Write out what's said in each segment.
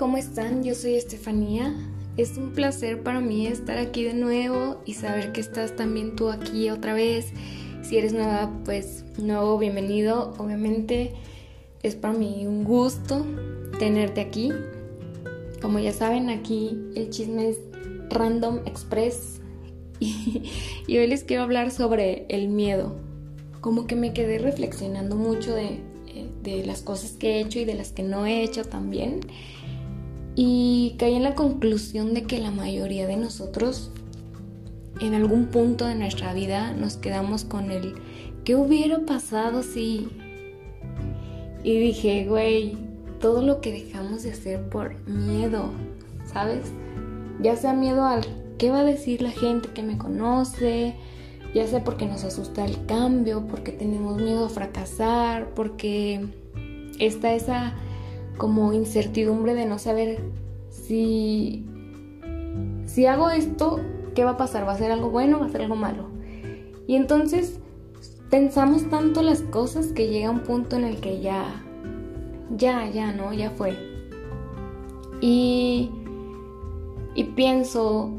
¿Cómo están? Yo soy Estefanía. Es un placer para mí estar aquí de nuevo y saber que estás también tú aquí otra vez. Si eres nueva, pues nuevo, bienvenido. Obviamente es para mí un gusto tenerte aquí. Como ya saben, aquí el chisme es Random Express y, hoy les quiero hablar sobre el miedo. Como que me quedé reflexionando mucho de de las cosas que he hecho y de las que no he hecho también. Y caí en la conclusión de que la mayoría de nosotros en algún punto de nuestra vida nos quedamos con el ¿qué hubiera pasado si? Y dije, güey, todo lo que dejamos de hacer por miedo, ¿sabes? Ya sea miedo al qué va a decir la gente que me conoce, ya sea porque nos asusta el cambio, porque tenemos miedo a fracasar, porque está esa como incertidumbre de no saber si si hago esto, ¿qué va a pasar? ¿Va a ser algo bueno o va a ser algo malo? Y entonces pensamos tanto las cosas que llega un punto en el que ya ya ya no, ya fue. Y y pienso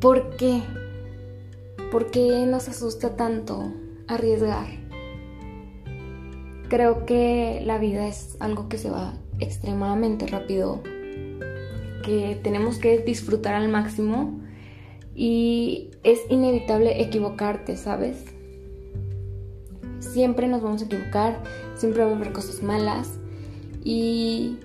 ¿por qué? ¿Por qué nos asusta tanto arriesgar? Creo que la vida es algo que se va extremadamente rápido, que tenemos que disfrutar al máximo y es inevitable equivocarte, ¿sabes? Siempre nos vamos a equivocar, siempre va a haber cosas malas y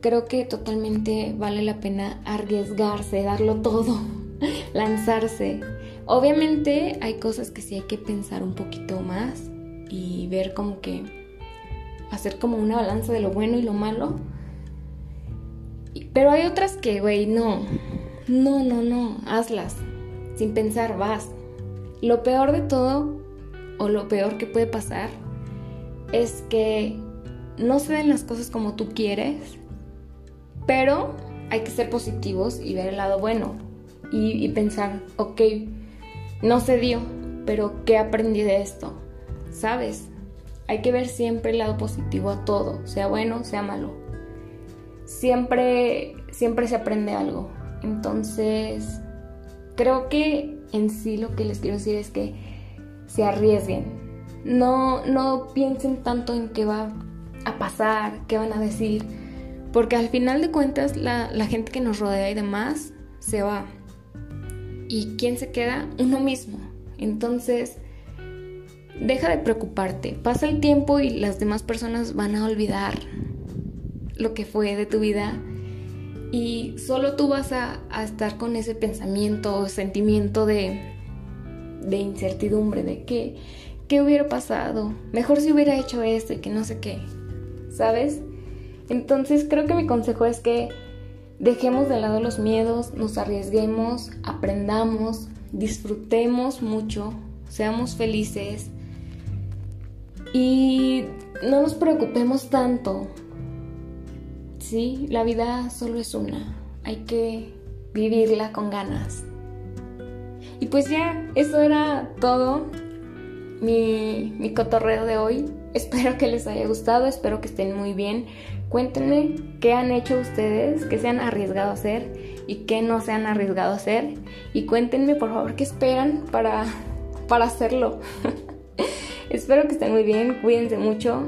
creo que totalmente vale la pena arriesgarse, darlo todo, lanzarse Obviamente hay cosas que sí hay que pensar un poquito más y ver como que hacer como una balanza de lo bueno y lo malo. Pero hay otras que, güey, no. No, no, no, hazlas. Sin pensar, vas. Lo peor de todo, o lo peor que puede pasar, es que no se den las cosas como tú quieres, pero hay que ser positivos y ver el lado bueno. Y, y pensar, ok, no se dio, pero ¿qué aprendí de esto? ¿Sabes? Hay que ver siempre el lado positivo a todo, sea bueno, sea malo. Siempre, siempre se aprende algo. Entonces, creo que en sí lo que les quiero decir es que se arriesguen. No, no piensen tanto en qué va a pasar, qué van a decir, porque al final de cuentas la, la gente que nos rodea y demás se va. ¿Y quién se queda? Uno mismo. Entonces, deja de preocuparte. Pasa el tiempo y las demás personas van a olvidar lo que fue de tu vida. Y solo tú vas a, estar con ese pensamiento o sentimiento de, incertidumbre, de que, qué hubiera pasado. Mejor si hubiera hecho esto y que no sé qué. ¿Sabes? Entonces creo que mi consejo es que Dejemos de lado los miedos, nos arriesguemos, aprendamos, disfrutemos mucho, seamos felices y no nos preocupemos tanto. Sí, la vida solo es una, hay que vivirla con ganas. Y pues ya, eso era todo mi, mi cotorreo de hoy. Espero que les haya gustado, espero que estén muy bien. Cuéntenme qué han hecho ustedes, qué se han arriesgado a hacer y qué no se han arriesgado a hacer. Y cuéntenme por favor qué esperan para, para hacerlo. espero que estén muy bien, cuídense mucho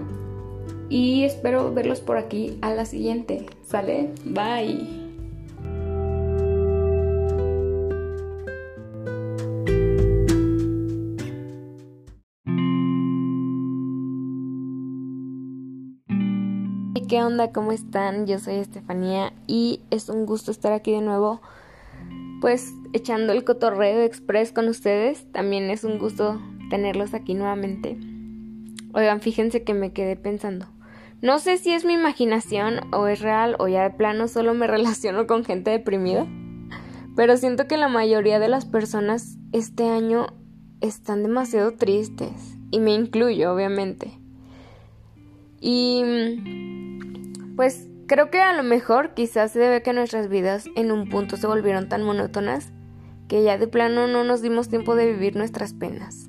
y espero verlos por aquí a la siguiente. ¿Sale? Bye. ¿Qué onda? ¿Cómo están? Yo soy Estefanía y es un gusto estar aquí de nuevo, pues echando el cotorreo express con ustedes. También es un gusto tenerlos aquí nuevamente. Oigan, fíjense que me quedé pensando. No sé si es mi imaginación o es real o ya de plano solo me relaciono con gente deprimida, pero siento que la mayoría de las personas este año están demasiado tristes y me incluyo, obviamente. Y pues creo que a lo mejor quizás se debe que nuestras vidas en un punto se volvieron tan monótonas que ya de plano no nos dimos tiempo de vivir nuestras penas.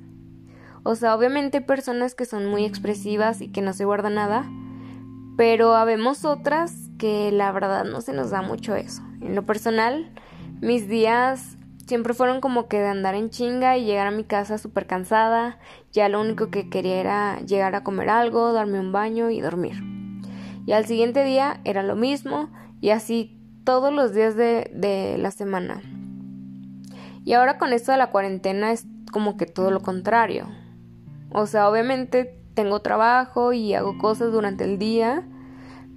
O sea, obviamente hay personas que son muy expresivas y que no se guardan nada, pero habemos otras que la verdad no se nos da mucho eso. En lo personal, mis días siempre fueron como que de andar en chinga y llegar a mi casa súper cansada. Ya lo único que quería era llegar a comer algo, darme un baño y dormir. Y al siguiente día era lo mismo y así todos los días de, de la semana. Y ahora con esto de la cuarentena es como que todo lo contrario. O sea, obviamente tengo trabajo y hago cosas durante el día,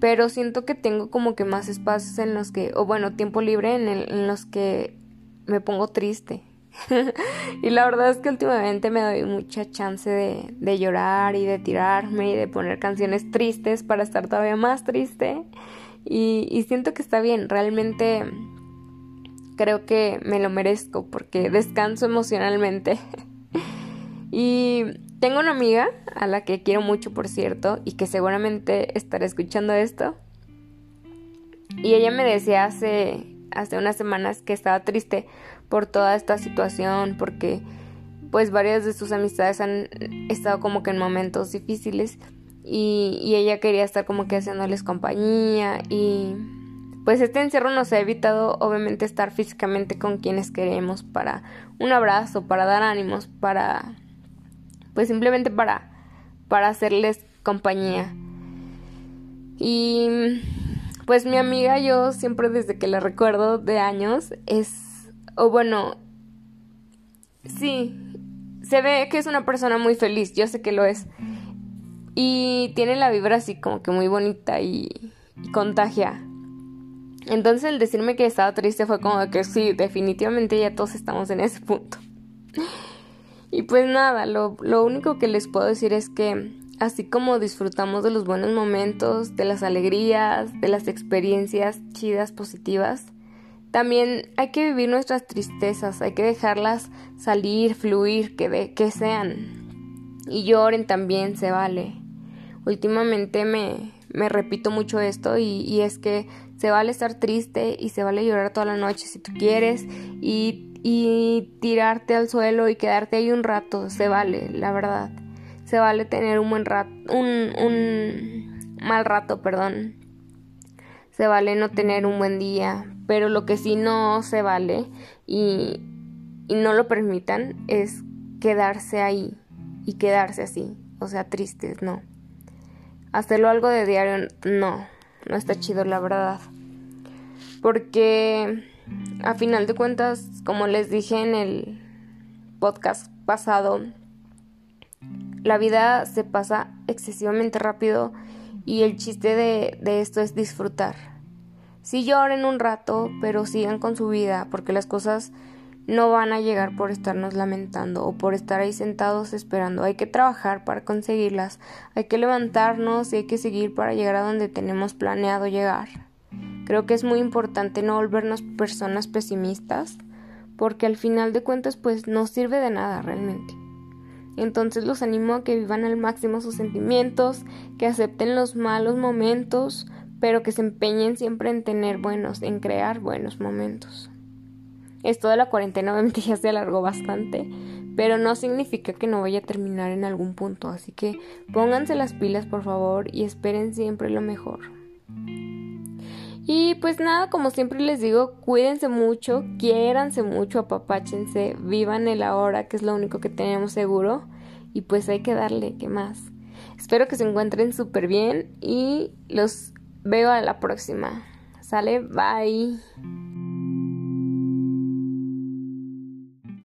pero siento que tengo como que más espacios en los que, o bueno, tiempo libre en, los que me pongo triste. y la verdad es que últimamente me doy mucha chance de, llorar y de tirarme y de poner canciones tristes para estar todavía más triste. Y siento que está bien, realmente creo que me lo merezco porque descanso emocionalmente. y tengo una amiga a la que quiero mucho, por cierto, y que seguramente estará escuchando esto. Y ella me decía hace hace unas semanas que estaba triste por toda esta situación, porque pues varias de sus amistades han estado como que en momentos difíciles y, y ella quería estar como que haciéndoles compañía y pues este encierro nos ha evitado obviamente estar físicamente con quienes queremos para un abrazo, para dar ánimos, para pues simplemente para para hacerles compañía. Y pues mi amiga, yo siempre desde que la recuerdo de años, es, o bueno, sí, se ve que es una persona muy feliz, yo sé que lo es. Y tiene la vibra así como que muy bonita y, contagia. Entonces el decirme que estaba triste fue como que sí, definitivamente ya todos estamos en ese punto. Y pues nada, lo, lo único que les puedo decir es que así como disfrutamos de los buenos momentos, de las alegrías, de las experiencias chidas, positivas, también hay que vivir nuestras tristezas, hay que dejarlas salir, fluir, que, de, que sean. Y lloren también, se vale. Últimamente me, me repito mucho esto y, y, es que se vale estar triste y se vale llorar toda la noche si tú quieres y, y tirarte al suelo y quedarte ahí un rato, se vale, la verdad se vale tener un buen rato, un, un mal rato, perdón. Se vale no tener un buen día, pero lo que sí no se vale y, y no lo permitan es quedarse ahí y quedarse así, o sea, tristes, no. Hacerlo algo de diario, no, no está chido, la verdad. Porque a final de cuentas, como les dije en el podcast pasado, la vida se pasa excesivamente rápido y el chiste de, esto es disfrutar. Sí lloren un rato, pero sigan con su vida porque las cosas no van a llegar por estarnos lamentando o por estar ahí sentados esperando. Hay que trabajar para conseguirlas, hay que levantarnos y hay que seguir para llegar a donde tenemos planeado llegar. Creo que es muy importante no volvernos personas pesimistas porque al final de cuentas pues no sirve de nada realmente. Entonces los animo a que vivan al máximo sus sentimientos, que acepten los malos momentos, pero que se empeñen siempre en tener buenos, en crear buenos momentos. Esto de la cuarentena obviamente ya se alargó bastante, pero no significa que no vaya a terminar en algún punto, así que pónganse las pilas por favor y esperen siempre lo mejor. Y pues nada, como siempre les digo, cuídense mucho, quiéranse mucho, apapáchense, vivan el ahora, que es lo único que tenemos seguro. Y pues hay que darle, ¿qué más? Espero que se encuentren súper bien y los veo a la próxima. Sale, bye.